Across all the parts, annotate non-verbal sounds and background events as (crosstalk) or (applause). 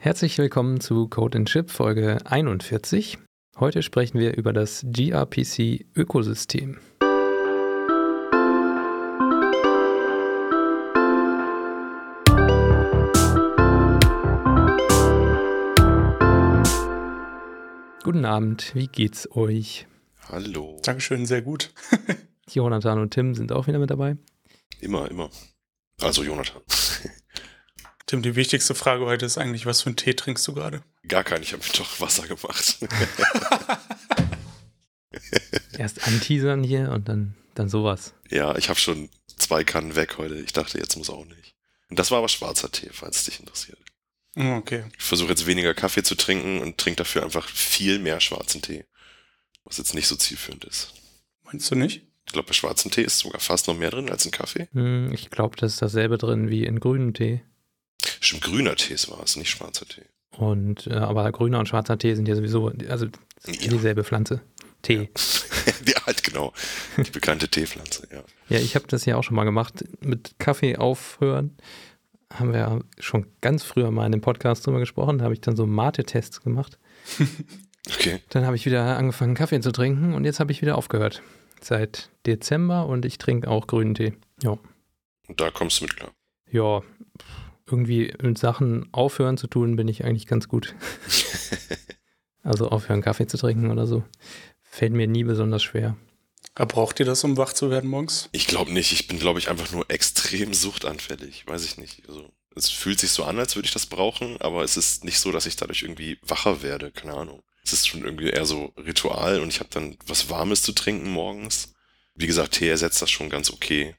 Herzlich willkommen zu Code Chip Folge 41. Heute sprechen wir über das gRPC Ökosystem. Guten Abend, wie geht's euch? Hallo. Dankeschön, sehr gut. (laughs) Jonathan und Tim sind auch wieder mit dabei. Immer, immer. Also Jonathan. Tim, die wichtigste Frage heute ist eigentlich, was für einen Tee trinkst du gerade? Gar keinen, ich habe mir doch Wasser gemacht. (laughs) Erst anteasern hier und dann, dann sowas. Ja, ich habe schon zwei Kannen weg heute. Ich dachte, jetzt muss auch nicht. Und das war aber schwarzer Tee, falls es dich interessiert. Hm, Okay. Ich versuche jetzt weniger Kaffee zu trinken und trinke dafür einfach viel mehr schwarzen Tee. Was jetzt nicht so zielführend ist. Meinst du nicht? Ich glaube, bei schwarzem Tee ist sogar fast noch mehr drin als in Kaffee. Hm, Ich glaube, das ist dasselbe drin wie in grünem Tee. Stimmt, grüner Tee war es, nicht schwarzer Tee. Und äh, aber grüner und schwarzer Tee sind ja sowieso, also Ja. dieselbe Pflanze. Tee. ja, (laughs) halt genau. Die bekannte Teepflanze, ja. Ja, ich habe das ja auch schon mal gemacht. Mit Kaffee aufhören haben wir ja schon ganz früher mal in dem Podcast drüber gesprochen. Da habe ich dann so Mate-Tests gemacht. (laughs) Okay. Dann habe ich wieder angefangen, Kaffee zu trinken und jetzt habe ich wieder aufgehört. Seit Dezember und ich trinke auch grünen Tee. Ja. Und da kommst du mit klar. Ja, irgendwie mit Sachen aufhören zu tun, bin ich eigentlich ganz gut. (laughs) Also aufhören, Kaffee zu trinken oder so. Fällt mir nie besonders schwer. Aber braucht ihr das, um wach zu werden morgens? Ich glaube nicht. Ich bin, glaube ich, einfach nur extrem suchtanfällig. Weiß ich nicht. Also, es fühlt sich so an, als würde ich das brauchen, aber es ist nicht so, dass ich dadurch irgendwie wacher werde. Keine Ahnung. Es ist schon irgendwie eher so Ritual und ich habe dann was Warmes zu trinken morgens. Wie gesagt, Tee ersetzt das schon ganz okay.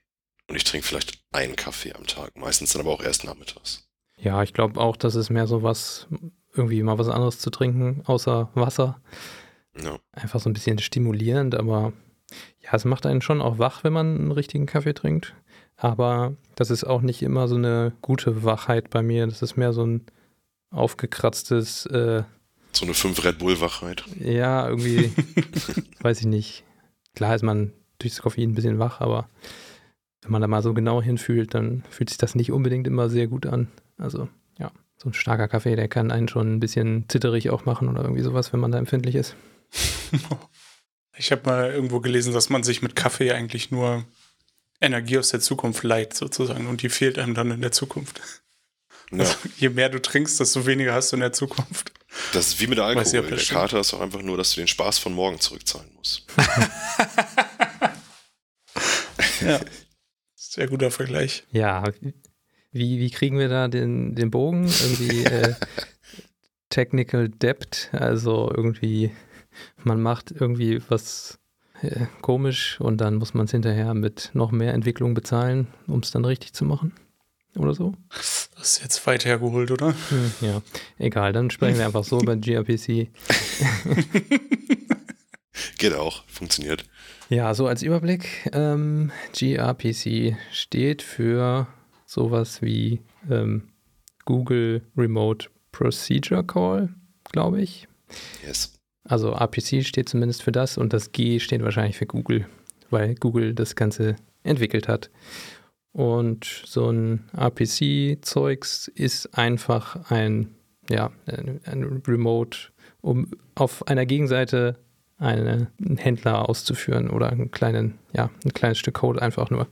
Und ich trinke vielleicht einen Kaffee am Tag. Meistens dann aber auch erst nachmittags. Ja, ich glaube auch, das ist mehr so was, irgendwie mal was anderes zu trinken, außer Wasser. Ja. Einfach so ein bisschen stimulierend, aber ja, es macht einen schon auch wach, wenn man einen richtigen Kaffee trinkt. Aber das ist auch nicht immer so eine gute Wachheit bei mir. Das ist mehr so ein aufgekratztes, äh, So eine 5 Red Bull Wachheit. ja, irgendwie, (laughs) weiß ich nicht. Klar ist man durch das Koffein ein bisschen wach, aber wenn man da mal so genau hinfühlt, dann fühlt sich das nicht unbedingt immer sehr gut an. Also, ja, so ein starker Kaffee, der kann einen schon ein bisschen zitterig auch machen oder irgendwie sowas, wenn man da empfindlich ist. (laughs) Ich habe mal irgendwo gelesen, dass man sich mit Kaffee eigentlich nur Energie aus der Zukunft leiht, sozusagen. Und die fehlt einem dann in der Zukunft. Ja. Also, je mehr du trinkst, desto weniger hast du in der Zukunft. Das ist wie mit der Weiß Alkohol. ob das der stimmt. Kater ist auch einfach nur, dass du den Spaß von morgen zurückzahlen musst. (laughs) (laughs) Ja. Sehr guter Vergleich. Ja, wie, wie kriegen wir da den, den Bogen? Irgendwie äh, (laughs) Technical Debt, also irgendwie, man macht irgendwie was äh, komisch und dann muss man es hinterher mit noch mehr Entwicklung bezahlen, um es dann richtig zu machen. Oder so? Das ist jetzt weit hergeholt, oder? Hm, ja, egal, dann sprechen wir einfach so (laughs) über gRPC. (laughs) Geht auch, funktioniert. Ja, so als Überblick, ähm, gRPC steht für sowas wie ähm, Google Remote Procedure Call, glaube ich. Yes. Also RPC steht zumindest für das und das G steht wahrscheinlich für Google, weil Google das Ganze entwickelt hat. Und so ein RPC-Zeugs ist einfach ein, ja, ein, ein Remote, um auf einer Gegenseite einen Händler auszuführen oder einen kleinen, ja, ein kleines Stück Code einfach nur.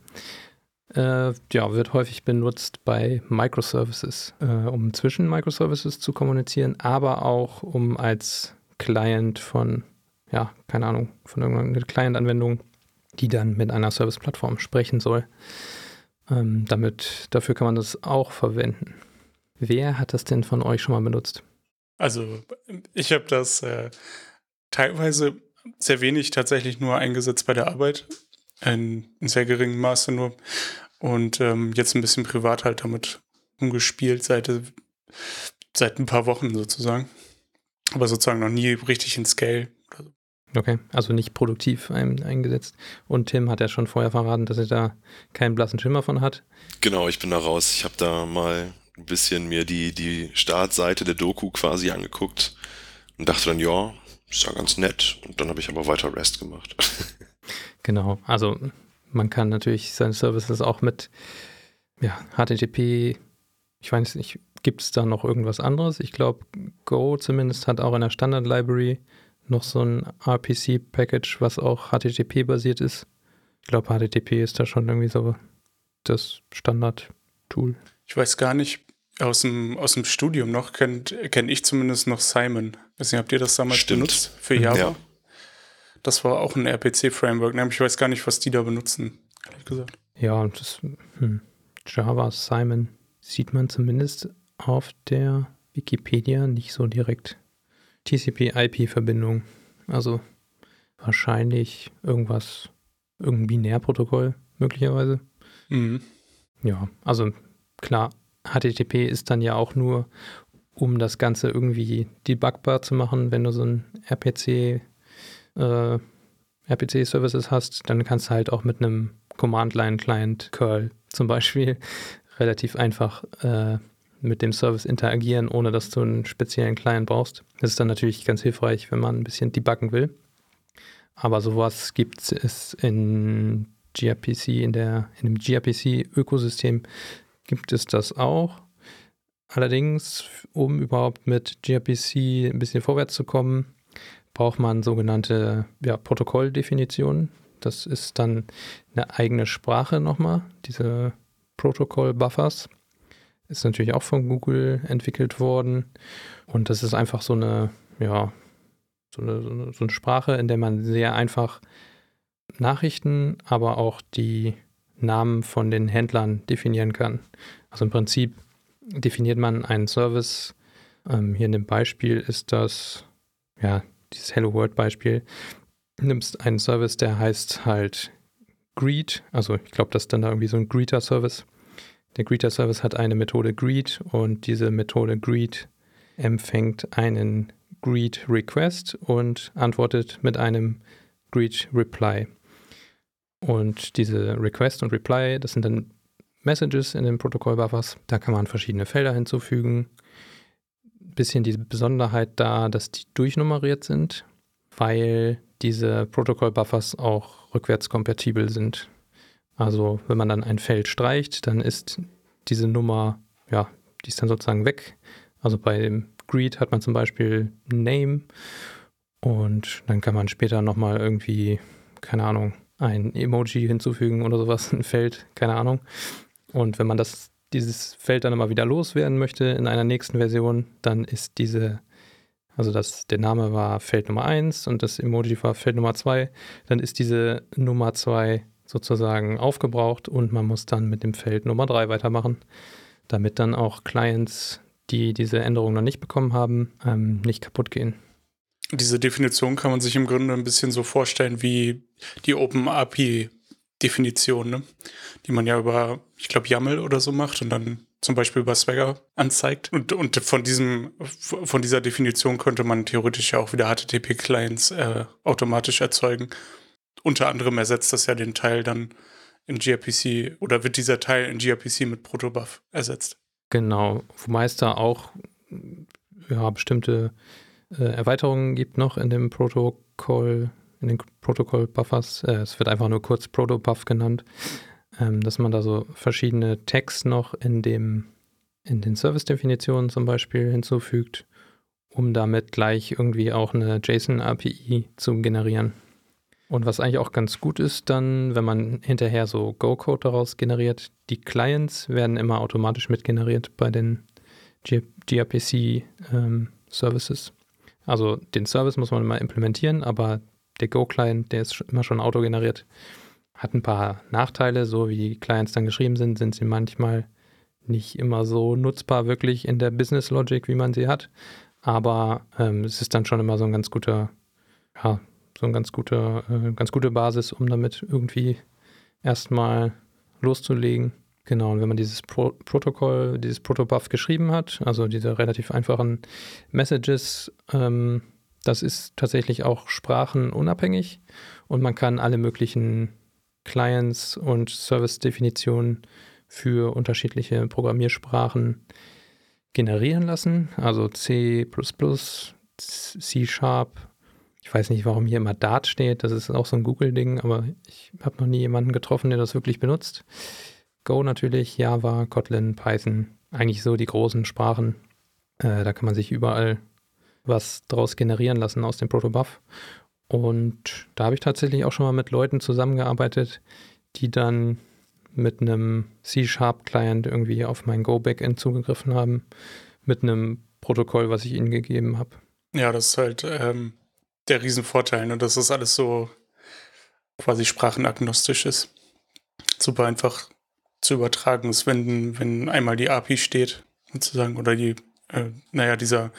Äh, ja, wird häufig benutzt bei Microservices, äh, um zwischen Microservices zu kommunizieren, aber auch um als Client von, ja, keine Ahnung, von irgendeiner Client-Anwendung, die dann mit einer Service-Plattform sprechen soll. Ähm, damit, dafür kann man das auch verwenden. Wer hat das denn von euch schon mal benutzt? Also, ich habe das äh, teilweise sehr wenig tatsächlich nur eingesetzt bei der Arbeit. In, in sehr geringem Maße nur. Und ähm, jetzt ein bisschen privat halt damit umgespielt seit, seit ein paar Wochen sozusagen. Aber sozusagen noch nie richtig in Scale. Okay, also nicht produktiv ein, eingesetzt. Und Tim hat ja schon vorher verraten, dass er da keinen blassen Schimmer von hat. Genau, ich bin da raus. Ich habe da mal ein bisschen mir die, die Startseite der Doku quasi angeguckt und dachte dann, ja, ist ja ganz nett. Und dann habe ich aber weiter Rest gemacht. (laughs) Genau, also man kann natürlich seine Services auch mit ja, HTTP, ich weiß nicht, gibt es da noch irgendwas anderes? Ich glaube, Go zumindest hat auch in der Standard-Library noch so ein RPC-Package, was auch HTTP-basiert ist. Ich glaube, HTTP ist da schon irgendwie so das Standard-Tool. Ich weiß gar nicht, aus dem, aus dem Studium noch kenne kenn ich zumindest noch Simon. Weiß nicht, habt ihr das damals Stimmt. benutzt für Java? Ja. Das war auch ein RPC-Framework. ne? Ich weiß gar nicht, was die da benutzen, ehrlich gesagt. Ja, das hm, Java Simon sieht man zumindest auf der Wikipedia nicht so direkt. TCP-IP-Verbindung. Also wahrscheinlich irgendwas, irgendein Binärprotokoll möglicherweise. Mhm. Ja, also klar, HTTP ist dann ja auch nur, um das Ganze irgendwie debugbar zu machen, wenn du so ein RPC, äh, RPC-Services hast, dann kannst du halt auch mit einem Command-Line-Client Curl zum Beispiel (laughs) relativ einfach äh, mit dem Service interagieren, ohne dass du einen speziellen Client brauchst. Das ist dann natürlich ganz hilfreich, wenn man ein bisschen debuggen will. Aber sowas gibt es in gRPC, in, der, in dem gRPC-Ökosystem gibt es das auch. Allerdings, um überhaupt mit gRPC ein bisschen vorwärts zu kommen, braucht man sogenannte ja, Protokolldefinitionen. Das ist dann eine eigene Sprache nochmal, diese Protocol-Buffers. Ist natürlich auch von Google entwickelt worden. Und das ist einfach so eine, ja, so eine, so eine Sprache, in der man sehr einfach Nachrichten, aber auch die Namen von den Händlern definieren kann. Also im Prinzip definiert man einen Service. Ähm, hier in dem Beispiel ist das, ja, dieses Hello World Beispiel. Du nimmst einen Service, der heißt halt Greet. Also ich glaube, das ist dann da irgendwie so ein Greeter-Service. Der Greeter-Service hat eine Methode Greet und diese Methode Greet empfängt einen Greet-Request und antwortet mit einem Greet-Reply. Und diese Request und Reply, das sind dann Messages in den Protokoll-Buffers. Da kann man verschiedene Felder hinzufügen. Bisschen die Besonderheit da, dass die durchnummeriert sind, weil diese Protokoll-Buffers auch rückwärtskompatibel sind. Also wenn man dann ein Feld streicht, dann ist diese Nummer, ja, die ist dann sozusagen weg. Also bei dem Greet hat man zum Beispiel Name und dann kann man später nochmal irgendwie, keine Ahnung, ein Emoji hinzufügen oder sowas, (laughs) ein Feld, keine Ahnung. Und wenn man das, dieses Feld dann immer wieder loswerden möchte in einer nächsten Version, dann ist diese, also das, der Name war Feld Nummer 1 und das Emoji war Feld Nummer 2, dann ist diese Nummer 2 sozusagen aufgebraucht und man muss dann mit dem Feld Nummer 3 weitermachen, damit dann auch Clients, die diese Änderung noch nicht bekommen haben, ähm, nicht kaputt gehen. Diese Definition kann man sich im Grunde ein bisschen so vorstellen wie die Open API Definition, ne? die man ja über, ich glaube, YAML oder so macht und dann zum Beispiel über Swagger anzeigt. Und, und von diesem, von dieser Definition könnte man theoretisch ja auch wieder HTTP-Clients äh, automatisch erzeugen. Unter anderem ersetzt das ja den Teil dann in gRPC oder wird dieser Teil in gRPC mit Protobuf ersetzt. Genau, wobei es da auch ja, bestimmte äh, Erweiterungen gibt noch in dem Protokoll, in den Protokoll-Buffers. Äh, es wird einfach nur kurz Protobuf genannt, ähm, dass man da so verschiedene Tags noch in dem in den Service-Definitionen zum Beispiel hinzufügt, um damit gleich irgendwie auch eine JSON-API zu generieren. Und was eigentlich auch ganz gut ist, dann, wenn man hinterher so Go-Code daraus generiert, die Clients werden immer automatisch mitgeneriert bei den gRPC-Services. Ähm, also den Service muss man immer implementieren, aber der Go-Client, der ist immer schon autogeneriert, hat ein paar Nachteile. So wie die Clients dann geschrieben sind, sind sie manchmal nicht immer so nutzbar wirklich in der Business Logic, wie man sie hat. Aber ähm, es ist dann schon immer so ein ganz guter, ja, so ein ganz guter, äh, ganz gute Basis, um damit irgendwie erstmal loszulegen. Genau, und wenn man dieses Pro Protokoll, dieses Protobuf geschrieben hat, also diese relativ einfachen Messages, ähm, das ist tatsächlich auch sprachenunabhängig und man kann alle möglichen Clients und Service-Definitionen für unterschiedliche Programmiersprachen generieren lassen. Also C, C Sharp. Ich weiß nicht, warum hier immer Dart steht. Das ist auch so ein Google-Ding, aber ich habe noch nie jemanden getroffen, der das wirklich benutzt. Go natürlich, Java, Kotlin, Python. eigentlich so die großen Sprachen. Äh, da kann man sich überall was draus generieren lassen aus dem Protobuf. Und da habe ich tatsächlich auch schon mal mit Leuten zusammengearbeitet, die dann mit einem C-Sharp-Client irgendwie auf mein Go-Backend zugegriffen haben, mit einem Protokoll, was ich ihnen gegeben habe. Ja, das ist halt ähm, der Riesenvorteil, ne? dass das alles so quasi sprachenagnostisch ist. Super einfach zu übertragen ist, wenn, wenn einmal die API steht, sozusagen, oder die, äh, naja, dieser,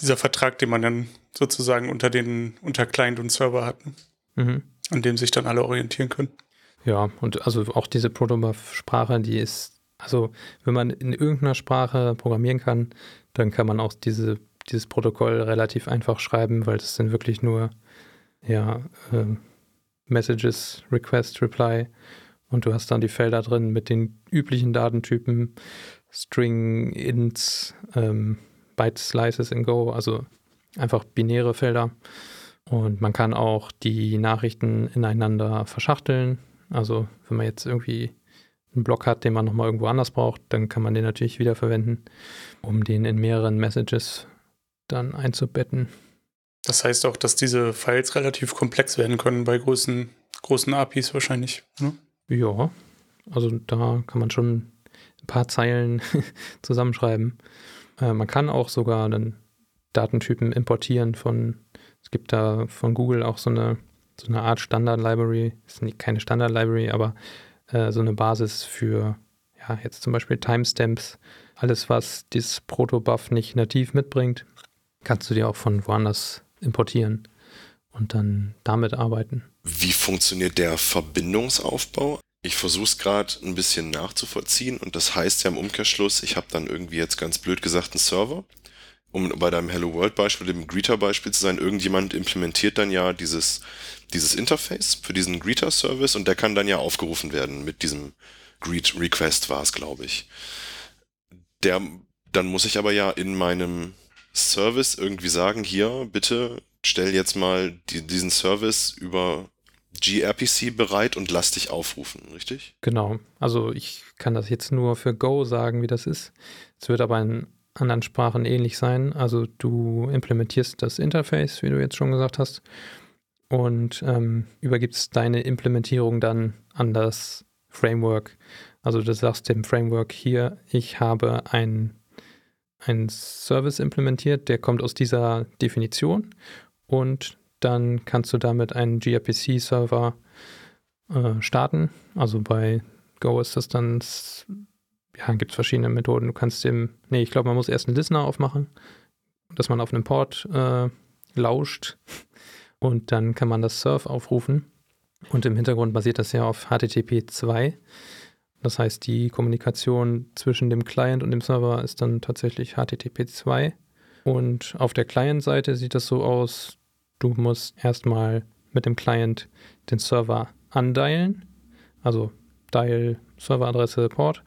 dieser Vertrag, den man dann sozusagen unter den, unter Client und Server hat, mhm. an dem sich dann alle orientieren können. Ja, und also auch diese Protobuf-Sprache, die ist, also wenn man in irgendeiner Sprache programmieren kann, dann kann man auch diese, dieses Protokoll relativ einfach schreiben, weil das sind wirklich nur ja, äh, Messages, Request, Reply und du hast dann die Felder drin mit den üblichen Datentypen, String, Ints, ähm, Byte Slices in Go, also einfach binäre Felder. Und man kann auch die Nachrichten ineinander verschachteln. Also wenn man jetzt irgendwie einen Block hat, den man nochmal irgendwo anders braucht, dann kann man den natürlich wieder verwenden, um den in mehreren Messages dann einzubetten. Das heißt auch, dass diese Files relativ komplex werden können bei großen, großen APIs wahrscheinlich. Ne? Ja, also da kann man schon ein paar Zeilen (laughs) zusammenschreiben. Äh, man kann auch sogar dann Datentypen importieren von, es gibt da von Google auch so eine, so eine Art Standard-Library, ist keine Standard-Library, aber äh, so eine Basis für, ja, jetzt zum Beispiel Timestamps, alles, was dieses Protobuf nicht nativ mitbringt, kannst du dir auch von woanders importieren und dann damit arbeiten. Wie funktioniert der Verbindungsaufbau? Ich versuche es gerade ein bisschen nachzuvollziehen und das heißt ja im Umkehrschluss, ich habe dann irgendwie jetzt ganz blöd gesagt einen Server. Um bei deinem Hello World Beispiel, dem Greeter Beispiel zu sein, irgendjemand implementiert dann ja dieses, dieses Interface für diesen Greeter Service und der kann dann ja aufgerufen werden mit diesem Greet Request war es, glaube ich. Der, dann muss ich aber ja in meinem Service irgendwie sagen, hier, bitte stell jetzt mal die, diesen Service über gRPC bereit und lass dich aufrufen, richtig? Genau. Also ich kann das jetzt nur für Go sagen, wie das ist. Es wird aber in anderen Sprachen ähnlich sein. Also du implementierst das Interface, wie du jetzt schon gesagt hast, und ähm, übergibst deine Implementierung dann an das Framework. Also du sagst dem Framework hier, ich habe ein, ein Service implementiert, der kommt aus dieser Definition und dann kannst du damit einen gRPC-Server äh, starten. Also bei Go ist das dann, ja, gibt es verschiedene Methoden. Du kannst dem, nee, ich glaube, man muss erst einen Listener aufmachen, dass man auf einem Port äh, lauscht (laughs) und dann kann man das Surf aufrufen. Und im Hintergrund basiert das ja auf HTTP 2. Das heißt, die Kommunikation zwischen dem Client und dem Server ist dann tatsächlich HTTP 2. Und auf der Client-Seite sieht das so aus, Du musst erstmal mit dem Client den Server andialen, also Dial Serveradresse Port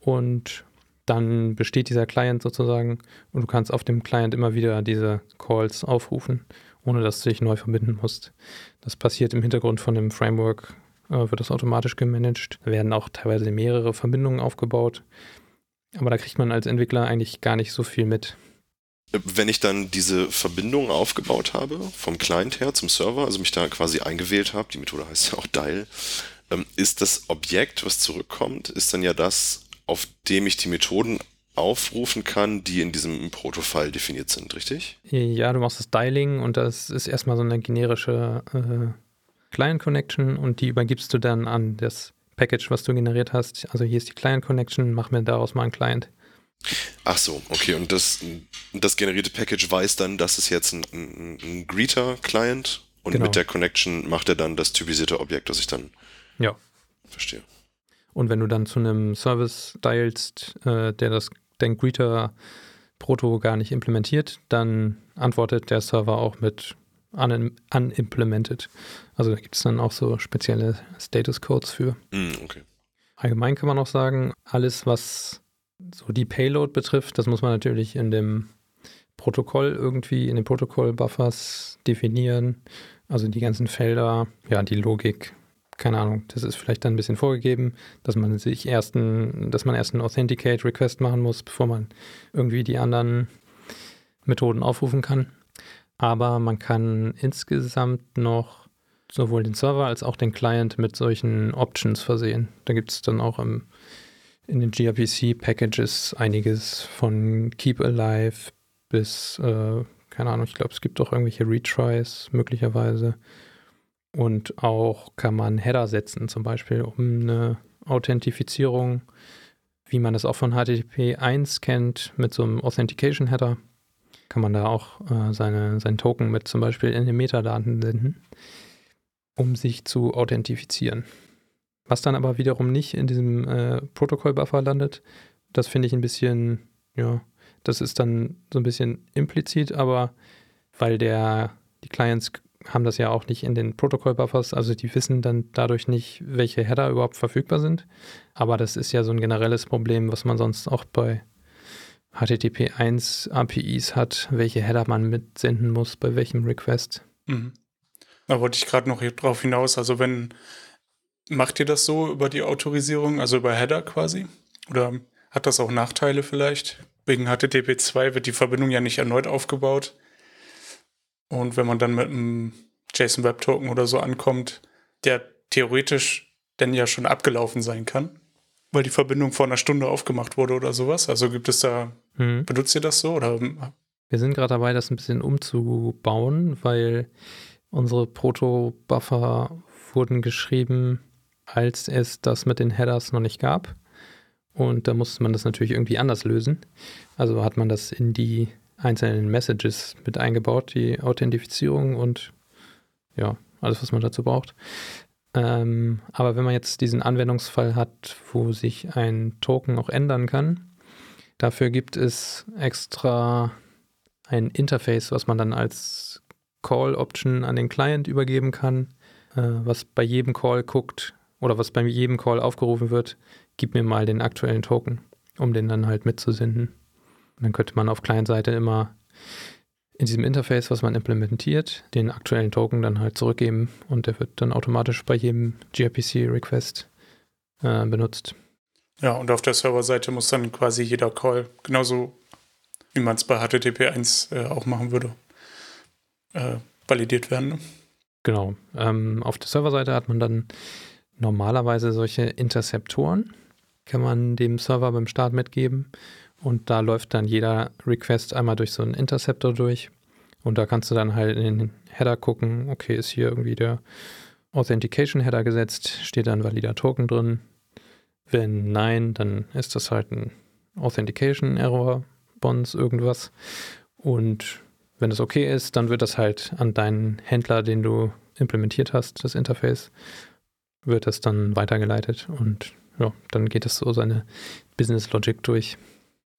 und dann besteht dieser Client sozusagen und du kannst auf dem Client immer wieder diese Calls aufrufen, ohne dass du dich neu verbinden musst. Das passiert im Hintergrund von dem Framework, äh, wird das automatisch gemanagt. Da werden auch teilweise mehrere Verbindungen aufgebaut. Aber da kriegt man als Entwickler eigentlich gar nicht so viel mit wenn ich dann diese Verbindung aufgebaut habe, vom Client her zum Server, also mich da quasi eingewählt habe, die Methode heißt ja auch Dial, ähm, ist das Objekt, was zurückkommt, ist dann ja das, auf dem ich die Methoden aufrufen kann, die in diesem Protofile definiert sind, richtig? Ja, du machst das Dialing und das ist erstmal so eine generische äh, Client Connection und die übergibst du dann an das Package, was du generiert hast. Also hier ist die Client Connection, mach mir daraus mal einen Client. Ach so, okay. Und das, das generierte Package weiß dann, dass es jetzt ein, ein, ein Greeter-Client und genau. mit der Connection macht er dann das typisierte Objekt, das ich dann ja. verstehe. Und wenn du dann zu einem Service dialst, äh, der das den Greeter Proto gar nicht implementiert, dann antwortet der Server auch mit un unimplemented. Also da gibt es dann auch so spezielle Status Codes für. Mm, okay. Allgemein kann man auch sagen, alles, was so die Payload betrifft, das muss man natürlich in dem Protokoll irgendwie, in den Protokoll-Buffers definieren. Also die ganzen Felder, ja, die Logik keine Ahnung, das ist vielleicht dann ein bisschen vorgegeben, dass man sich erst ein, dass man erst einen Authenticate-Request machen muss, bevor man irgendwie die anderen Methoden aufrufen kann. Aber man kann insgesamt noch sowohl den Server als auch den Client mit solchen Options versehen. Da gibt es dann auch im, in den gRPC-Packages einiges von Keep Alive bis, äh, keine Ahnung, ich glaube, es gibt auch irgendwelche Retries möglicherweise. Und auch kann man Header setzen, zum Beispiel, um eine Authentifizierung, wie man das auch von HTTP 1 kennt, mit so einem Authentication Header, kann man da auch äh, seine, seinen Token mit zum Beispiel in den Metadaten senden, um sich zu authentifizieren. Was dann aber wiederum nicht in diesem äh, Protokoll-Buffer landet, das finde ich ein bisschen, ja, das ist dann so ein bisschen implizit, aber weil der, die Clients haben das ja auch nicht in den Protokoll-Buffers, also die wissen dann dadurch nicht, welche Header überhaupt verfügbar sind. Aber das ist ja so ein generelles Problem, was man sonst auch bei HTTP 1 APIs hat, welche Header man mitsenden muss, bei welchem Request. Mhm. Da wollte ich gerade noch drauf hinaus. Also wenn, macht ihr das so über die Autorisierung, also über Header quasi? Oder hat das auch Nachteile vielleicht? Wegen HTTP 2 wird die Verbindung ja nicht erneut aufgebaut. Und wenn man dann mit einem JSON Web Token oder so ankommt, der theoretisch denn ja schon abgelaufen sein kann, weil die Verbindung vor einer Stunde aufgemacht wurde oder sowas. Also gibt es da, hm. benutzt ihr das so oder? Wir sind gerade dabei, das ein bisschen umzubauen, weil unsere Proto-Buffer wurden geschrieben, als es das mit den Headers noch nicht gab. Und da musste man das natürlich irgendwie anders lösen. Also hat man das in die einzelnen Messages mit eingebaut, die Authentifizierung und ja, alles, was man dazu braucht. Ähm, aber wenn man jetzt diesen Anwendungsfall hat, wo sich ein Token auch ändern kann, dafür gibt es extra ein Interface, was man dann als Call-Option an den Client übergeben kann, äh, was bei jedem Call guckt oder was bei jedem Call aufgerufen wird, gib mir mal den aktuellen Token, um den dann halt mitzusenden. Und dann könnte man auf Client-Seite immer in diesem Interface, was man implementiert, den aktuellen Token dann halt zurückgeben und der wird dann automatisch bei jedem gRPC-Request äh, benutzt. Ja, und auf der Serverseite muss dann quasi jeder Call, genauso wie man es bei HTTP 1 äh, auch machen würde, äh, validiert werden. Ne? Genau. Ähm, auf der Serverseite hat man dann normalerweise solche Interceptoren, kann man dem Server beim Start mitgeben und da läuft dann jeder Request einmal durch so einen Interceptor durch. Und da kannst du dann halt in den Header gucken, okay, ist hier irgendwie der Authentication Header gesetzt, steht da ein valider Token drin. Wenn nein, dann ist das halt ein Authentication Error, Bonds, irgendwas. Und wenn das okay ist, dann wird das halt an deinen Händler, den du implementiert hast, das Interface, wird das dann weitergeleitet und ja, dann geht es so seine Business Logic durch.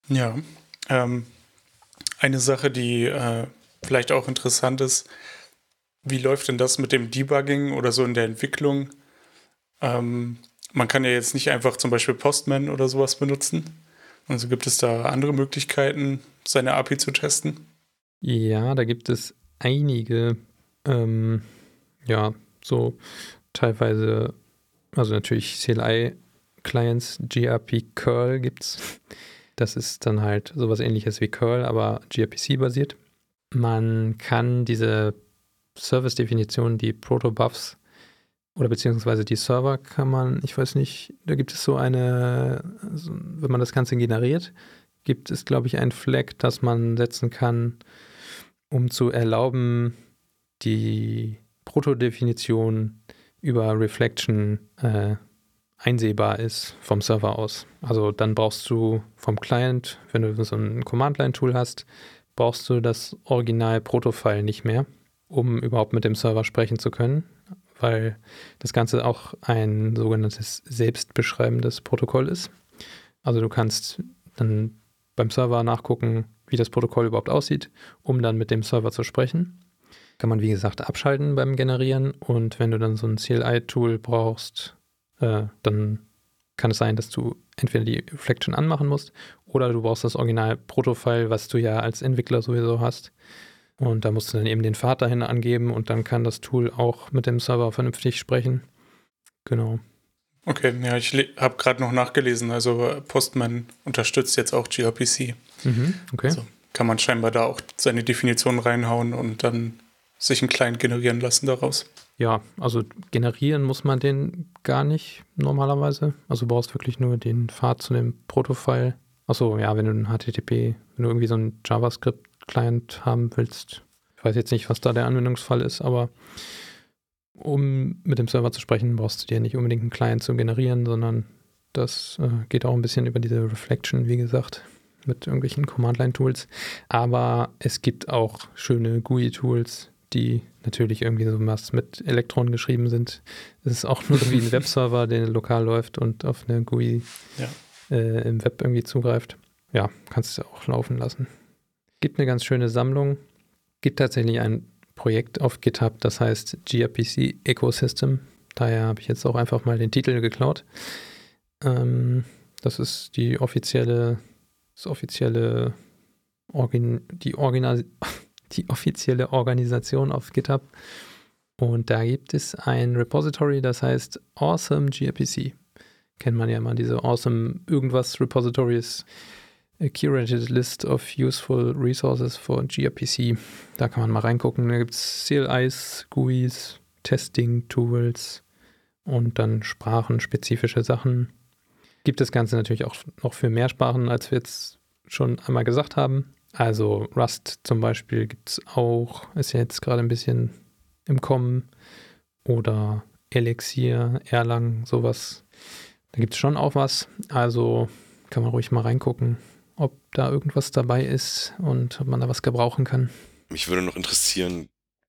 Ja, ähm, eine Sache, die äh, vielleicht auch interessant ist, wie läuft denn das mit dem Debugging oder so in der Entwicklung? Ähm, man kann ja jetzt nicht einfach zum Beispiel Postman oder sowas benutzen. Also gibt es da andere Möglichkeiten, seine API zu testen? Ja, da gibt es einige, ähm, ja, so teilweise, also natürlich CLI-Clients, GRP Curl gibt es. Das ist dann halt sowas ähnliches wie Curl, aber gRPC-basiert. Man kann diese Service-Definition, die Proto-Buffs oder beziehungsweise die Server kann man, ich weiß nicht, da gibt es so eine, wenn man das Ganze generiert, gibt es, glaube ich, ein Flag, das man setzen kann, um zu erlauben, die Proto-Definition über Reflection äh, einsehbar ist vom Server aus. Also dann brauchst du vom Client, wenn du so ein Command-Line-Tool hast, brauchst du das Original-Proto-File nicht mehr, um überhaupt mit dem Server sprechen zu können, weil das Ganze auch ein sogenanntes selbstbeschreibendes Protokoll ist. Also du kannst dann beim Server nachgucken, wie das Protokoll überhaupt aussieht, um dann mit dem Server zu sprechen. Kann man, wie gesagt, abschalten beim Generieren und wenn du dann so ein CLI-Tool brauchst, äh, dann kann es sein, dass du entweder die Reflection anmachen musst oder du brauchst das Original-Proto-File, was du ja als Entwickler sowieso hast. Und da musst du dann eben den Pfad dahin angeben und dann kann das Tool auch mit dem Server vernünftig sprechen. Genau. Okay, ja, ich habe gerade noch nachgelesen. Also Postman unterstützt jetzt auch gRPC. Mhm, okay. Also kann man scheinbar da auch seine Definition reinhauen und dann sich einen Client generieren lassen daraus. Ja, also generieren muss man den gar nicht normalerweise. Also du brauchst wirklich nur den Pfad zu dem Protofile. Achso, ja, wenn du ein HTTP, wenn du irgendwie so einen JavaScript-Client haben willst. Ich weiß jetzt nicht, was da der Anwendungsfall ist, aber um mit dem Server zu sprechen, brauchst du dir nicht unbedingt einen Client zu generieren, sondern das äh, geht auch ein bisschen über diese Reflection, wie gesagt, mit irgendwelchen Command-Line-Tools. Aber es gibt auch schöne GUI-Tools, die natürlich irgendwie so was mit Elektronen geschrieben sind. Es ist auch nur so wie ein (laughs) Webserver, der lokal läuft und auf eine GUI ja. äh, im Web irgendwie zugreift. Ja, kannst du auch laufen lassen. Gibt eine ganz schöne Sammlung. Gibt tatsächlich ein Projekt auf GitHub, das heißt gRPC Ecosystem. Daher habe ich jetzt auch einfach mal den Titel geklaut. Ähm, das ist die offizielle, das offizielle Orgin, die, Organis die offizielle Organisation auf GitHub. Und da gibt es ein Repository, das heißt Awesome gRPC. Kennt man ja immer diese Awesome irgendwas Repositories. A curated list of useful resources for gRPC. Da kann man mal reingucken. Da gibt es CLIs, GUIs, Testing-Tools und dann sprachenspezifische Sachen. Gibt das Ganze natürlich auch noch für mehr Sprachen, als wir jetzt schon einmal gesagt haben. Also Rust zum Beispiel gibt es auch, ist ja jetzt gerade ein bisschen im Kommen. Oder Elixir, Erlang, sowas. Da gibt es schon auch was. Also kann man ruhig mal reingucken ob da irgendwas dabei ist und ob man da was gebrauchen kann. Mich würde noch interessieren,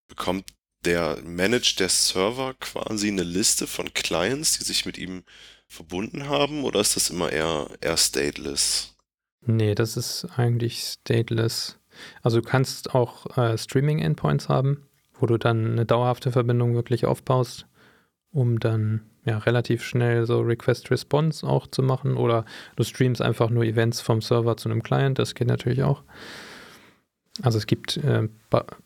bekommt der managt der Server quasi eine Liste von Clients, die sich mit ihm verbunden haben, oder ist das immer eher, eher stateless? Nee, das ist eigentlich stateless. Also du kannst auch äh, Streaming-Endpoints haben, wo du dann eine dauerhafte Verbindung wirklich aufbaust, um dann ja, relativ schnell so Request-Response auch zu machen oder du streamst einfach nur Events vom Server zu einem Client, das geht natürlich auch. Also es gibt, äh,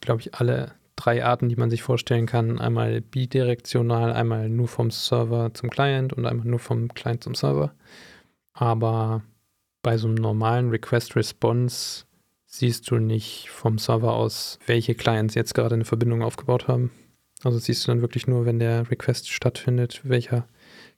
glaube ich, alle drei Arten, die man sich vorstellen kann. Einmal bidirektional, einmal nur vom Server zum Client und einmal nur vom Client zum Server. Aber bei so einem normalen Request-Response siehst du nicht vom Server aus, welche Clients jetzt gerade eine Verbindung aufgebaut haben. Also siehst du dann wirklich nur, wenn der Request stattfindet, welcher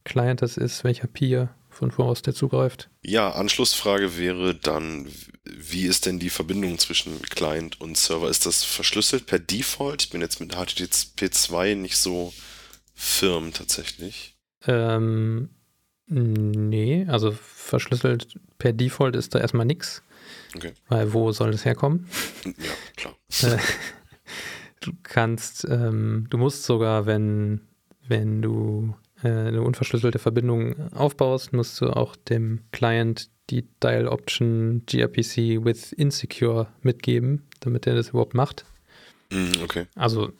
Client das ist, welcher Peer, von wo aus der zugreift. Ja, Anschlussfrage wäre dann, wie ist denn die Verbindung zwischen Client und Server? Ist das verschlüsselt per Default? Ich bin jetzt mit HTTP 2 nicht so firm tatsächlich. Ähm, nee, also verschlüsselt per Default ist da erstmal nichts. Okay. Weil wo soll das herkommen? Ja, klar. Äh, du kannst, ähm, du musst sogar, wenn, wenn du äh, eine unverschlüsselte Verbindung aufbaust, musst du auch dem Client die Dial Option gRPC with Insecure mitgeben, damit er das überhaupt macht. Mm, okay. Also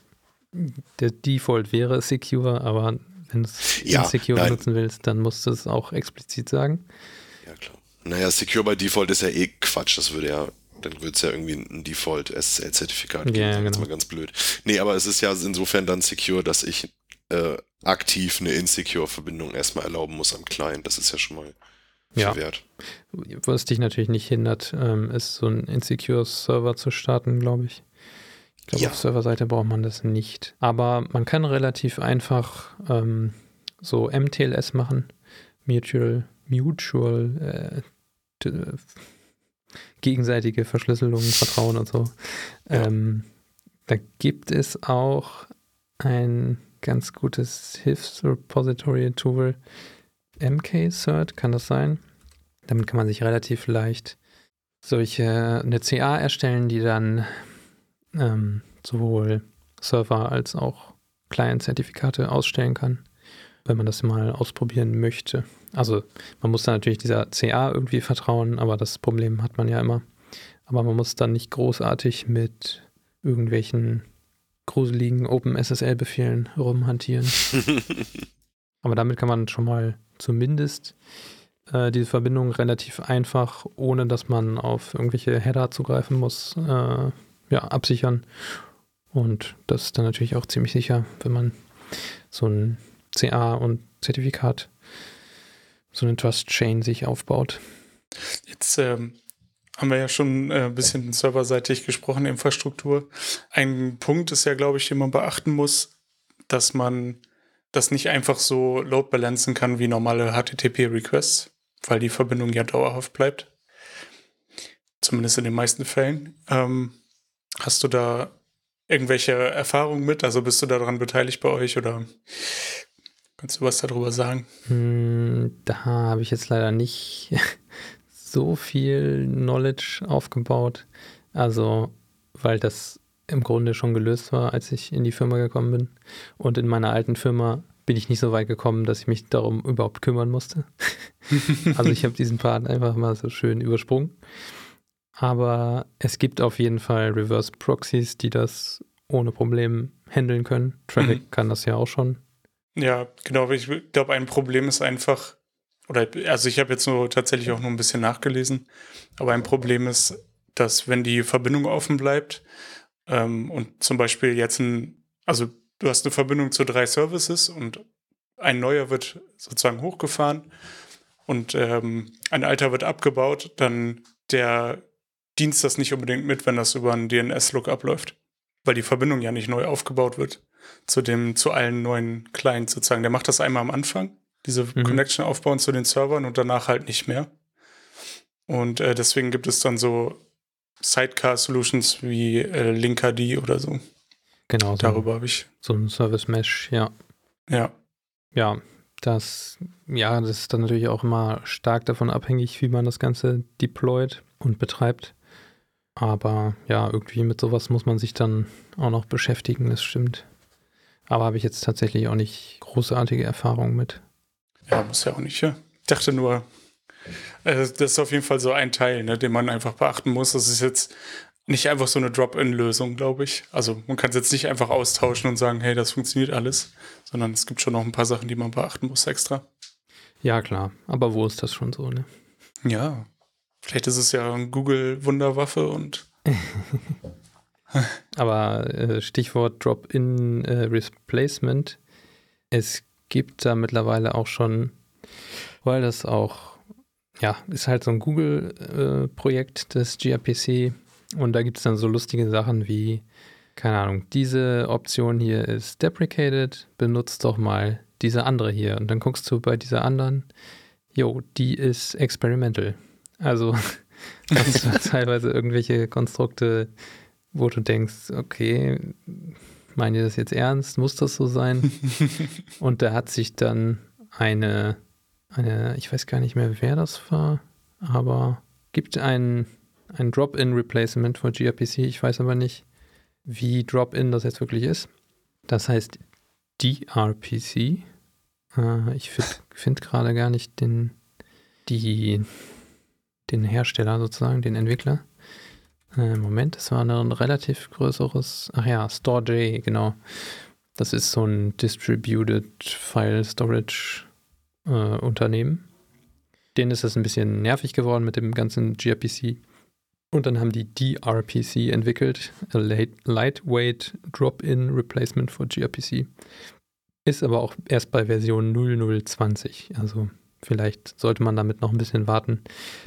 der Default wäre Secure, aber wenn du es ja, Insecure nein. benutzen willst, dann musst du es auch explizit sagen. Ja, klar. Naja, Secure by Default ist ja eh Quatsch. Das würde ja dann wird es ja irgendwie ein Default SSL-Zertifikat geben. Ja, genau. Das ist mal ganz blöd. Nee, aber es ist ja insofern dann secure, dass ich äh, aktiv eine Insecure-Verbindung erstmal erlauben muss am Client. Das ist ja schon mal ja. wert. Was dich natürlich nicht hindert, ähm, ist so ein Insecure-Server zu starten, glaube ich. Ich glaube, ja. auf Serverseite braucht man das nicht. Aber man kann relativ einfach ähm, so MTLS machen. Mutual, Mutual äh, gegenseitige Verschlüsselung, Vertrauen und so. Ja. Ähm, da gibt es auch ein ganz gutes Hilfsrepository-Tool, MK-Cert, kann das sein? Damit kann man sich relativ leicht solche eine CA erstellen, die dann ähm, sowohl Server als auch Client-Zertifikate ausstellen kann, wenn man das mal ausprobieren möchte. Also man muss da natürlich dieser CA irgendwie vertrauen, aber das Problem hat man ja immer. Aber man muss dann nicht großartig mit irgendwelchen gruseligen OpenSSL-Befehlen rumhantieren. (laughs) aber damit kann man schon mal zumindest äh, diese Verbindung relativ einfach, ohne dass man auf irgendwelche Header zugreifen muss, äh, ja, absichern. Und das ist dann natürlich auch ziemlich sicher, wenn man so ein CA und Zertifikat, so eine Trust Chain sich aufbaut. Jetzt ähm, haben wir ja schon äh, ein bisschen serverseitig gesprochen, Infrastruktur. Ein Punkt ist ja, glaube ich, den man beachten muss, dass man das nicht einfach so load balancen kann wie normale HTTP-Requests, weil die Verbindung ja dauerhaft bleibt. Zumindest in den meisten Fällen. Ähm, hast du da irgendwelche Erfahrungen mit? Also bist du daran beteiligt bei euch oder kannst du was darüber sagen? Hm, da habe ich jetzt leider nicht (laughs) so viel Knowledge aufgebaut. Also, weil das im Grunde schon gelöst war, als ich in die Firma gekommen bin. Und in meiner alten Firma bin ich nicht so weit gekommen, dass ich mich darum überhaupt kümmern musste. (laughs) also ich habe diesen Part einfach mal so schön übersprungen. Aber es gibt auf jeden Fall Reverse Proxies, die das ohne Problem handeln können. Traffic mhm. kann das ja auch schon. Ja, genau. Ich glaube, ein Problem ist einfach, oder also ich habe jetzt nur tatsächlich auch nur ein bisschen nachgelesen, aber ein Problem ist, dass wenn die Verbindung offen bleibt ähm, und zum Beispiel jetzt ein, also du hast eine Verbindung zu drei Services und ein neuer wird sozusagen hochgefahren und ähm, ein alter wird abgebaut, dann der Dienst das nicht unbedingt mit, wenn das über einen DNS-Lookup läuft. Weil die Verbindung ja nicht neu aufgebaut wird zu dem, zu allen neuen Clients sozusagen. Der macht das einmal am Anfang, diese mhm. Connection aufbauen zu den Servern und danach halt nicht mehr. Und äh, deswegen gibt es dann so Sidecar-Solutions wie äh, Linkerd oder so. Genau. So Darüber habe ich. So ein Service Mesh, ja. Ja. Ja, das, ja, das ist dann natürlich auch immer stark davon abhängig, wie man das Ganze deployt und betreibt. Aber ja, irgendwie mit sowas muss man sich dann auch noch beschäftigen, das stimmt. Aber habe ich jetzt tatsächlich auch nicht großartige Erfahrungen mit. Ja, muss ja auch nicht, ja. Ich dachte nur, äh, das ist auf jeden Fall so ein Teil, ne, den man einfach beachten muss. Das ist jetzt nicht einfach so eine Drop-in-Lösung, glaube ich. Also man kann es jetzt nicht einfach austauschen und sagen, hey, das funktioniert alles, sondern es gibt schon noch ein paar Sachen, die man beachten muss extra. Ja, klar. Aber wo ist das schon so, ne? Ja, Vielleicht ist es ja eine Google-Wunderwaffe und. (laughs) Aber äh, Stichwort Drop-in äh, Replacement. Es gibt da mittlerweile auch schon, weil das auch, ja, ist halt so ein Google-Projekt, äh, das gRPC. Und da gibt es dann so lustige Sachen wie, keine Ahnung, diese Option hier ist deprecated, benutzt doch mal diese andere hier. Und dann guckst du bei dieser anderen, jo, die ist experimental. Also (laughs) hast du teilweise irgendwelche Konstrukte, wo du denkst, okay, meinen ihr das jetzt ernst? Muss das so sein? (laughs) Und da hat sich dann eine, eine, ich weiß gar nicht mehr, wer das war, aber gibt ein, ein Drop-in-Replacement für gRPC. Ich weiß aber nicht, wie Drop-in das jetzt wirklich ist. Das heißt DRPC. Äh, ich finde find gerade gar nicht den, die, den Hersteller sozusagen, den Entwickler. Äh, Moment, das war ein relativ größeres, ach ja, StoreJ, genau. Das ist so ein Distributed File Storage äh, Unternehmen. Denen ist es ein bisschen nervig geworden mit dem ganzen gRPC. Und dann haben die DRPC entwickelt, a Lightweight Drop-in Replacement for gRPC. Ist aber auch erst bei Version 0020, also Vielleicht sollte man damit noch ein bisschen warten,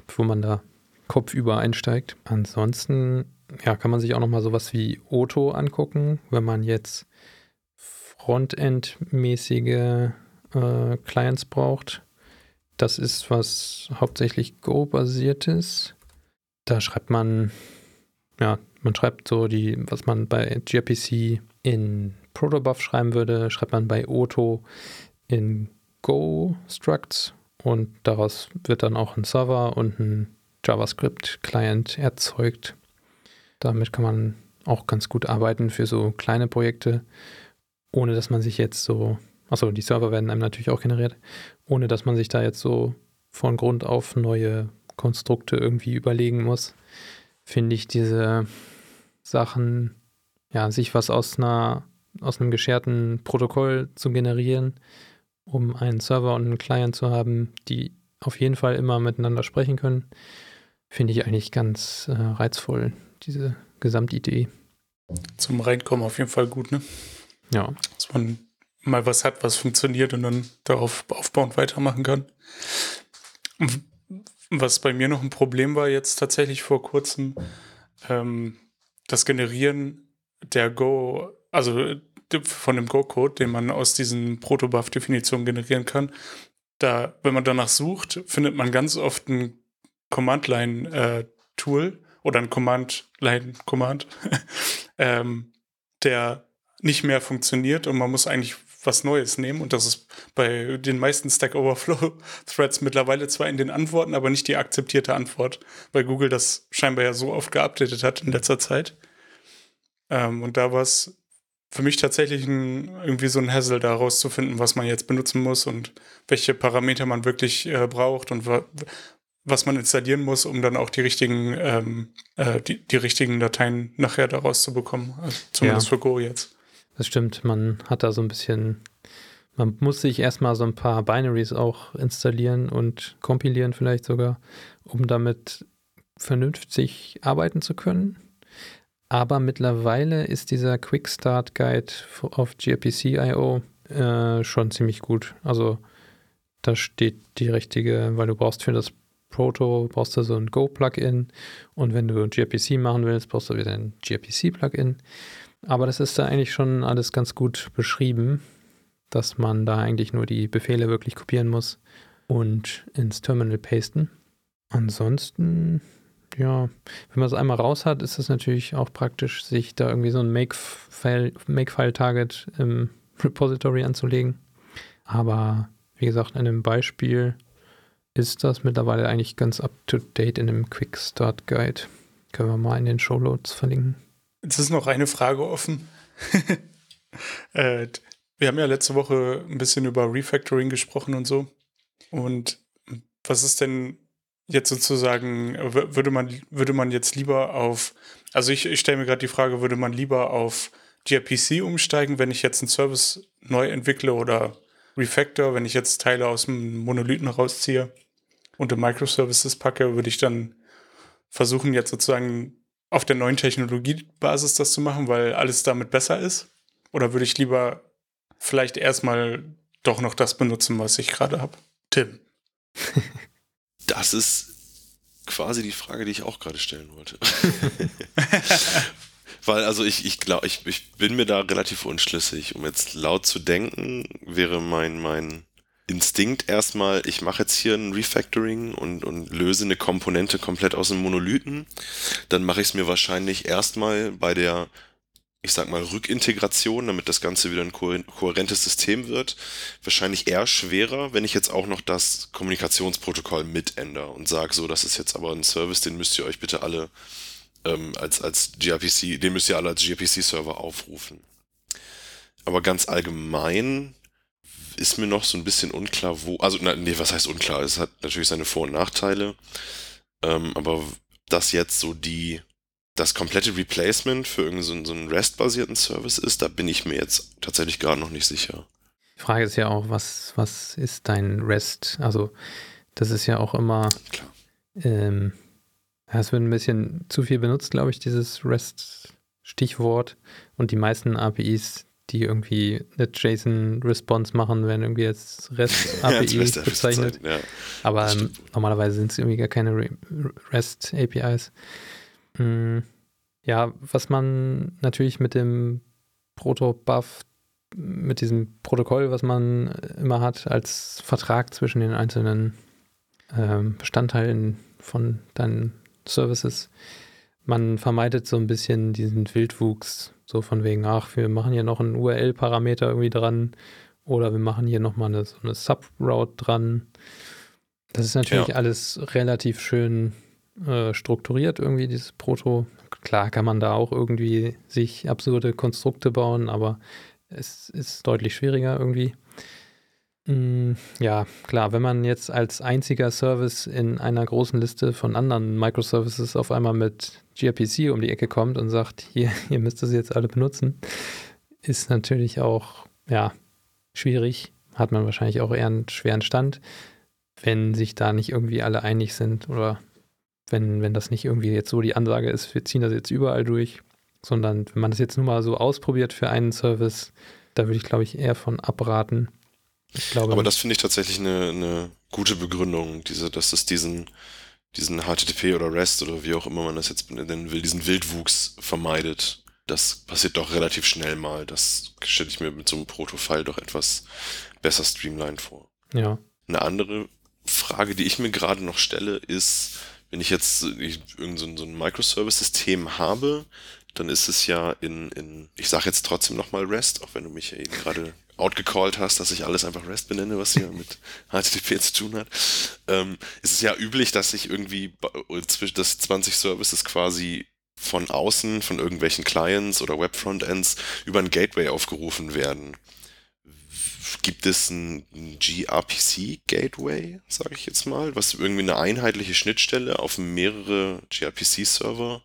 bevor man da kopfüber einsteigt. Ansonsten ja, kann man sich auch noch mal sowas wie Oto angucken, wenn man jetzt Frontend-mäßige äh, Clients braucht. Das ist was hauptsächlich Go-basiert ist. Da schreibt man, ja, man schreibt so die, was man bei gRPC in Protobuf schreiben würde, schreibt man bei Oto in Go-Structs und daraus wird dann auch ein Server und ein JavaScript-Client erzeugt. Damit kann man auch ganz gut arbeiten für so kleine Projekte, ohne dass man sich jetzt so, achso, die Server werden einem natürlich auch generiert, ohne dass man sich da jetzt so von Grund auf neue Konstrukte irgendwie überlegen muss, finde ich diese Sachen, ja, sich was aus einer, aus einem gescherten Protokoll zu generieren, um einen Server und einen Client zu haben, die auf jeden Fall immer miteinander sprechen können, finde ich eigentlich ganz äh, reizvoll, diese Gesamtidee. Zum Reinkommen auf jeden Fall gut, ne? Ja. Dass man mal was hat, was funktioniert und dann darauf aufbauend weitermachen kann. Was bei mir noch ein Problem war jetzt tatsächlich vor kurzem, ähm, das Generieren der Go, also von dem Go-Code, den man aus diesen Protobuf-Definitionen generieren kann. Da, wenn man danach sucht, findet man ganz oft ein Command-Line-Tool äh, oder ein Command-Line-Command, (laughs) ähm, der nicht mehr funktioniert und man muss eigentlich was Neues nehmen. Und das ist bei den meisten Stack Overflow (laughs) Threads mittlerweile zwar in den Antworten, aber nicht die akzeptierte Antwort, weil Google das scheinbar ja so oft geupdatet hat in letzter Zeit. Ähm, und da war es für mich tatsächlich ein, irgendwie so ein Hassel, da rauszufinden, was man jetzt benutzen muss und welche Parameter man wirklich äh, braucht und wa was man installieren muss, um dann auch die richtigen, ähm, äh, die, die richtigen Dateien nachher daraus zu bekommen. Also zumindest ja. für Go jetzt. Das stimmt, man hat da so ein bisschen, man muss sich erstmal so ein paar Binaries auch installieren und kompilieren vielleicht sogar, um damit vernünftig arbeiten zu können. Aber mittlerweile ist dieser Quick Start Guide auf gRPC.io äh, schon ziemlich gut. Also da steht die richtige, weil du brauchst für das Proto, brauchst du so ein Go-Plugin und wenn du gRPC machen willst, brauchst du wieder ein gRPC-Plugin. Aber das ist da eigentlich schon alles ganz gut beschrieben, dass man da eigentlich nur die Befehle wirklich kopieren muss und ins Terminal pasten. Ansonsten, ja, wenn man es einmal raus hat, ist es natürlich auch praktisch, sich da irgendwie so ein Makefile-Target im Repository anzulegen. Aber wie gesagt, in dem Beispiel ist das mittlerweile eigentlich ganz up to date in dem Quick Start Guide. Können wir mal in den Show Notes verlinken. Jetzt ist noch eine Frage offen. (laughs) äh, wir haben ja letzte Woche ein bisschen über Refactoring gesprochen und so. Und was ist denn jetzt sozusagen, würde man, würde man jetzt lieber auf, also ich, ich stelle mir gerade die Frage, würde man lieber auf gRPC umsteigen, wenn ich jetzt einen Service neu entwickle oder Refactor, wenn ich jetzt Teile aus dem Monolithen rausziehe und in Microservices packe, würde ich dann versuchen, jetzt sozusagen auf der neuen Technologiebasis das zu machen, weil alles damit besser ist? Oder würde ich lieber vielleicht erstmal doch noch das benutzen, was ich gerade habe? Tim. (laughs) Das ist quasi die Frage, die ich auch gerade stellen wollte. (laughs) Weil, also ich, ich glaube, ich, ich bin mir da relativ unschlüssig. Um jetzt laut zu denken, wäre mein, mein Instinkt erstmal, ich mache jetzt hier ein Refactoring und, und löse eine Komponente komplett aus einem Monolithen. Dann mache ich es mir wahrscheinlich erstmal bei der, ich sag mal, Rückintegration, damit das Ganze wieder ein kohärentes System wird, wahrscheinlich eher schwerer, wenn ich jetzt auch noch das Kommunikationsprotokoll mitändere und sage so, das ist jetzt aber ein Service, den müsst ihr euch bitte alle ähm, als, als gRPC, den müsst ihr alle als gRPC-Server aufrufen. Aber ganz allgemein ist mir noch so ein bisschen unklar, wo, also, na, nee, was heißt unklar? Es hat natürlich seine Vor- und Nachteile, ähm, aber dass jetzt so die, das komplette Replacement für irgendeinen so, so einen REST-basierten Service ist, da bin ich mir jetzt tatsächlich gerade noch nicht sicher. Die Frage ist ja auch, was, was ist dein REST? Also, das ist ja auch immer, Klar. Ähm, es wird ein bisschen zu viel benutzt, glaube ich, dieses REST-Stichwort. Und die meisten APIs, die irgendwie eine JSON-Response machen, werden irgendwie als REST-API (laughs) ja, bezeichnet. Ja, Aber ähm, normalerweise sind es irgendwie gar keine REST-APIs. Hm, ja, was man natürlich mit dem Proto-Buff, mit diesem Protokoll, was man immer hat, als Vertrag zwischen den einzelnen ähm, Bestandteilen von deinen Services, man vermeidet so ein bisschen diesen Wildwuchs so von wegen, ach, wir machen hier noch einen URL-Parameter irgendwie dran oder wir machen hier nochmal eine, so eine Subroute dran. Das ist natürlich ja. alles relativ schön äh, strukturiert, irgendwie, dieses Proto. Klar kann man da auch irgendwie sich absurde Konstrukte bauen, aber es ist deutlich schwieriger irgendwie. Mm, ja, klar, wenn man jetzt als einziger Service in einer großen Liste von anderen Microservices auf einmal mit gRPC um die Ecke kommt und sagt, hier, (laughs) ihr müsst das jetzt alle benutzen, ist natürlich auch, ja, schwierig. Hat man wahrscheinlich auch eher einen schweren Stand, wenn sich da nicht irgendwie alle einig sind oder wenn, wenn das nicht irgendwie jetzt so die Ansage ist, wir ziehen das jetzt überall durch, sondern wenn man das jetzt nur mal so ausprobiert für einen Service, da würde ich, glaube ich, eher von abraten. Glaube, Aber das finde ich tatsächlich eine, eine gute Begründung, diese, dass es diesen, diesen HTTP oder REST oder wie auch immer man das jetzt nennen will, diesen Wildwuchs vermeidet. Das passiert doch relativ schnell mal. Das stelle ich mir mit so einem Proto-File doch etwas besser streamlined vor. ja. Eine andere Frage, die ich mir gerade noch stelle, ist, wenn ich jetzt ich, irgend so ein, Microservice-System habe, dann ist es ja in, in ich sage jetzt trotzdem nochmal REST, auch wenn du mich ja eben gerade outgecallt hast, dass ich alles einfach REST benenne, was hier mit (laughs) HTTP zu tun hat. Ähm, ist es ja üblich, dass sich irgendwie zwischen das 20 Services quasi von außen, von irgendwelchen Clients oder Web-Frontends über ein Gateway aufgerufen werden. Gibt es ein gRPC-Gateway, sage ich jetzt mal, was irgendwie eine einheitliche Schnittstelle auf mehrere gRPC-Server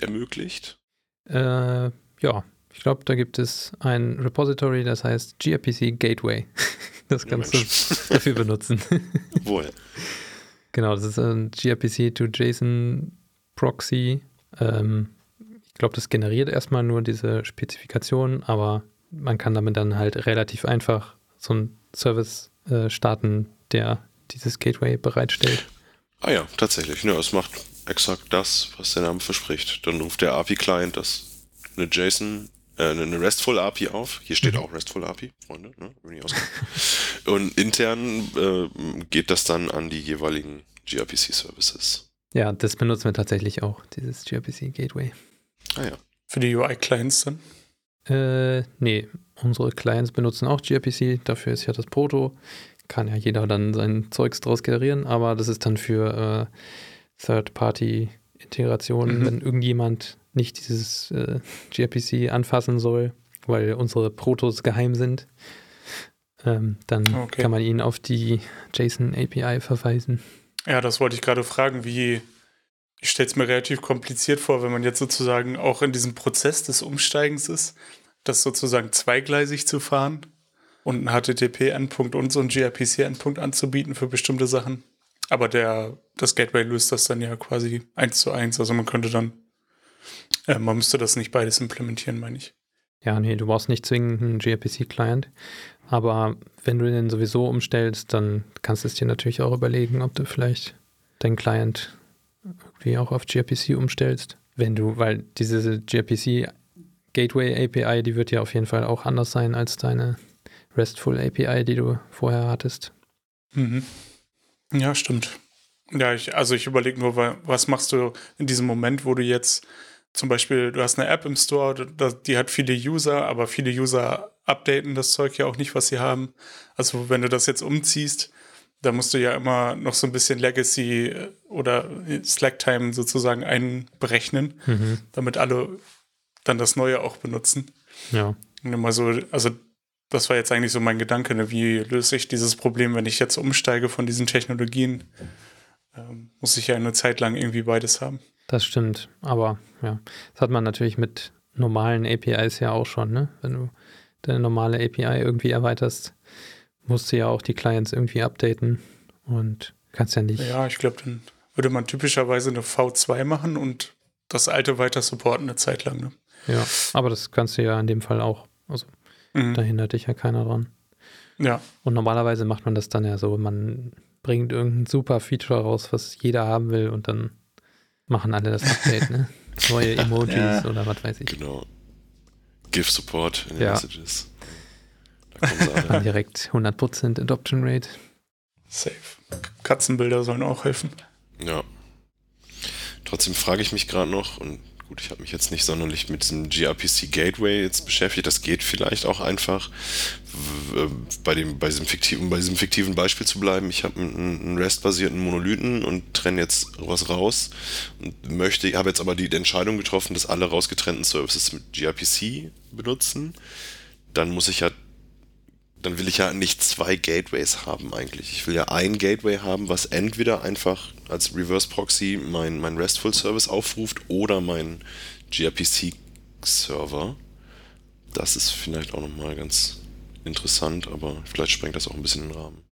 ermöglicht? Äh, ja, ich glaube, da gibt es ein Repository, das heißt gRPC Gateway. (laughs) Das Ja, kannst du Mensch. (laughs) (laughs) dafür benutzen. Woher? Genau, das ist ein gRPC to JSON Proxy. Ähm, ich glaube, das generiert erstmal nur diese Spezifikation, aber man kann damit dann halt relativ einfach so einen Service äh, starten, der dieses Gateway bereitstellt. Ah ja, tatsächlich. Ja, es macht exakt das, was der Name verspricht. Dann ruft der API-Client das eine JSON, äh, eine RESTful API auf. Hier steht Mhm. auch RESTful API, Freunde. Ne? Wenn ich auskennt. (laughs) Und intern äh, geht das dann an die jeweiligen gRPC-Services. Ja, das benutzen wir tatsächlich auch, dieses gRPC Gateway. Ah ja. Für die UI-Clients dann. Äh, nee, unsere Clients benutzen auch gRPC, dafür ist ja das Proto. Kann ja jeder dann sein Zeugs draus generieren, aber das ist dann für äh, Third-Party-Integration, Mhm. wenn irgendjemand nicht dieses äh, gRPC anfassen soll, weil unsere Protos geheim sind, ähm, dann Okay. kann man ihn auf die JSON API verweisen. Ja, das wollte ich gerade fragen, wie. Ich stelle es mir relativ kompliziert vor, wenn man jetzt sozusagen auch in diesem Prozess des Umsteigens ist, das sozusagen zweigleisig zu fahren und einen HTTP-Endpunkt und so einen gRPC-Endpunkt anzubieten für bestimmte Sachen. Aber der, das Gateway löst das dann ja quasi eins zu eins. Also man könnte dann, äh, man müsste das nicht beides implementieren, meine ich. Ja, nee, du brauchst nicht zwingend einen gRPC-Client, aber wenn du den sowieso umstellst, dann kannst du es dir natürlich auch überlegen, ob du vielleicht deinen Client irgendwie auch auf gRPC umstellst. Wenn du, weil diese gRPC Gateway API, die wird ja auf jeden Fall auch anders sein als deine RESTful API, die du vorher hattest. Mhm. Ja, stimmt. Ja, ich, also ich überlege nur, wa- was machst du in diesem Moment, wo du jetzt zum Beispiel, du hast eine App im Store, die hat viele User, aber viele User updaten das Zeug ja auch nicht, was sie haben. Also wenn du das jetzt umziehst, da musst du ja immer noch so ein bisschen Legacy äh, oder Slack-Time sozusagen einberechnen, Mhm. damit alle dann das Neue auch benutzen. Ja. Und immer so, also das war jetzt eigentlich so mein Gedanke, ne? wie löse ich dieses Problem, wenn ich jetzt umsteige von diesen Technologien? Ähm, muss ich ja eine Zeit lang irgendwie beides haben. Das stimmt, aber ja, das hat man natürlich mit normalen APIs ja auch schon, ne? Wenn du deine normale API irgendwie erweiterst, musst du ja auch die Clients irgendwie updaten und kannst ja nicht. Ja, ich glaube, dann würde man typischerweise eine V2 machen und das alte weiter supporten eine Zeit lang. Ne? Ja, aber das kannst du ja in dem Fall auch. Also Mhm. da hindert dich ja keiner dran. Ja, Und normalerweise macht man das dann ja so, man bringt irgendein super Feature raus, was jeder haben will und dann machen alle das Update, ne? (laughs) Neue Emojis Ja. oder was weiß ich. Genau. GIF-Support in den Ja. Messages. Dann direkt 100% Adoption Rate. safe. Katzenbilder sollen auch helfen. Ja. Trotzdem frage ich mich gerade noch, und gut, ich habe mich jetzt nicht sonderlich mit diesem gRPC Gateway jetzt beschäftigt, das geht vielleicht auch einfach, äh, bei, dem, bei, diesem fiktiven, bei diesem fiktiven Beispiel zu bleiben. Ich habe einen, einen REST-basierten Monolithen und trenne jetzt was raus und möchte, habe jetzt aber die Entscheidung getroffen, dass alle rausgetrennten Services mit gRPC benutzen. Dann muss ich ja dann will ich ja nicht zwei Gateways haben eigentlich. Ich will ja ein Gateway haben, was entweder einfach als Reverse Proxy mein, mein RESTful Service aufruft oder mein gRPC Server. Das ist vielleicht auch nochmal ganz interessant, aber vielleicht sprengt das auch ein bisschen den Rahmen.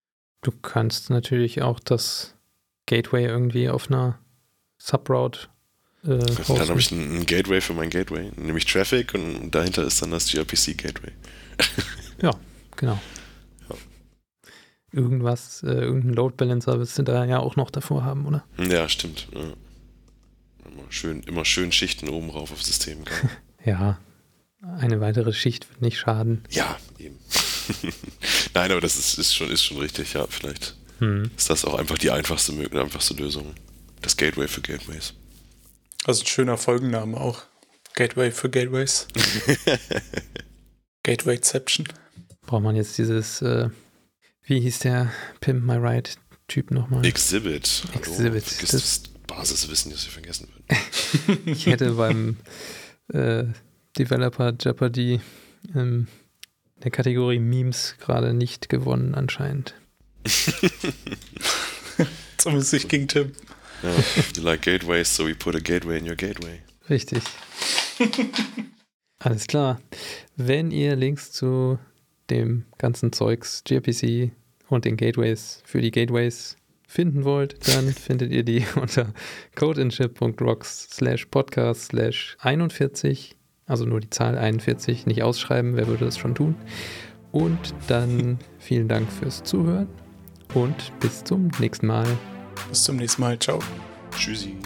Du kannst natürlich auch das Gateway irgendwie auf einer Subroute Äh, dann habe ich ein, ein, Gateway für mein Gateway, nämlich Traffic und dahinter ist dann das gRPC Gateway. ja, (laughs) genau. Ja. Irgendwas, äh, irgendein Load Balancer wirst du da ja auch noch davor haben, oder? Ja, stimmt. Ja. Immer, schön, immer schön Schichten oben rauf aufs System. (laughs) ja, eine weitere Schicht wird nicht schaden. Ja, eben. (laughs) Nein, aber das ist, ist, schon, ist schon richtig, ja, vielleicht hm. ist das auch einfach die einfachste, einfachste Lösung. Das Gateway für Gateways. Also ein schöner Folgenname auch. Gateway für Gateways. (laughs) Gatewayception. Braucht man jetzt dieses, äh, wie hieß der Pimp My Ride Typ nochmal? Exhibit. Hallo, Exhibit. Das, das Basiswissen, das wir vergessen würden. (laughs) (laughs) ich hätte beim äh, Developer Jeopardy ähm, der Kategorie Memes gerade nicht gewonnen anscheinend. (laughs) Zumindest ich gegen Tim. Ja, you like gateways, so we put a gateway in your gateway. Richtig. Alles klar. Wenn ihr Links zu dem ganzen Zeugs, gRPC und den Gateways für die Gateways finden wollt, dann (laughs) findet ihr die (laughs) unter codeinship.rocks slash podcast slash 41 also nur die Zahl 41 nicht ausschreiben, wer würde das schon tun? Und dann (laughs) vielen Dank fürs Zuhören und bis zum nächsten Mal. Bis zum nächsten Mal. Ciao. Tschüssi.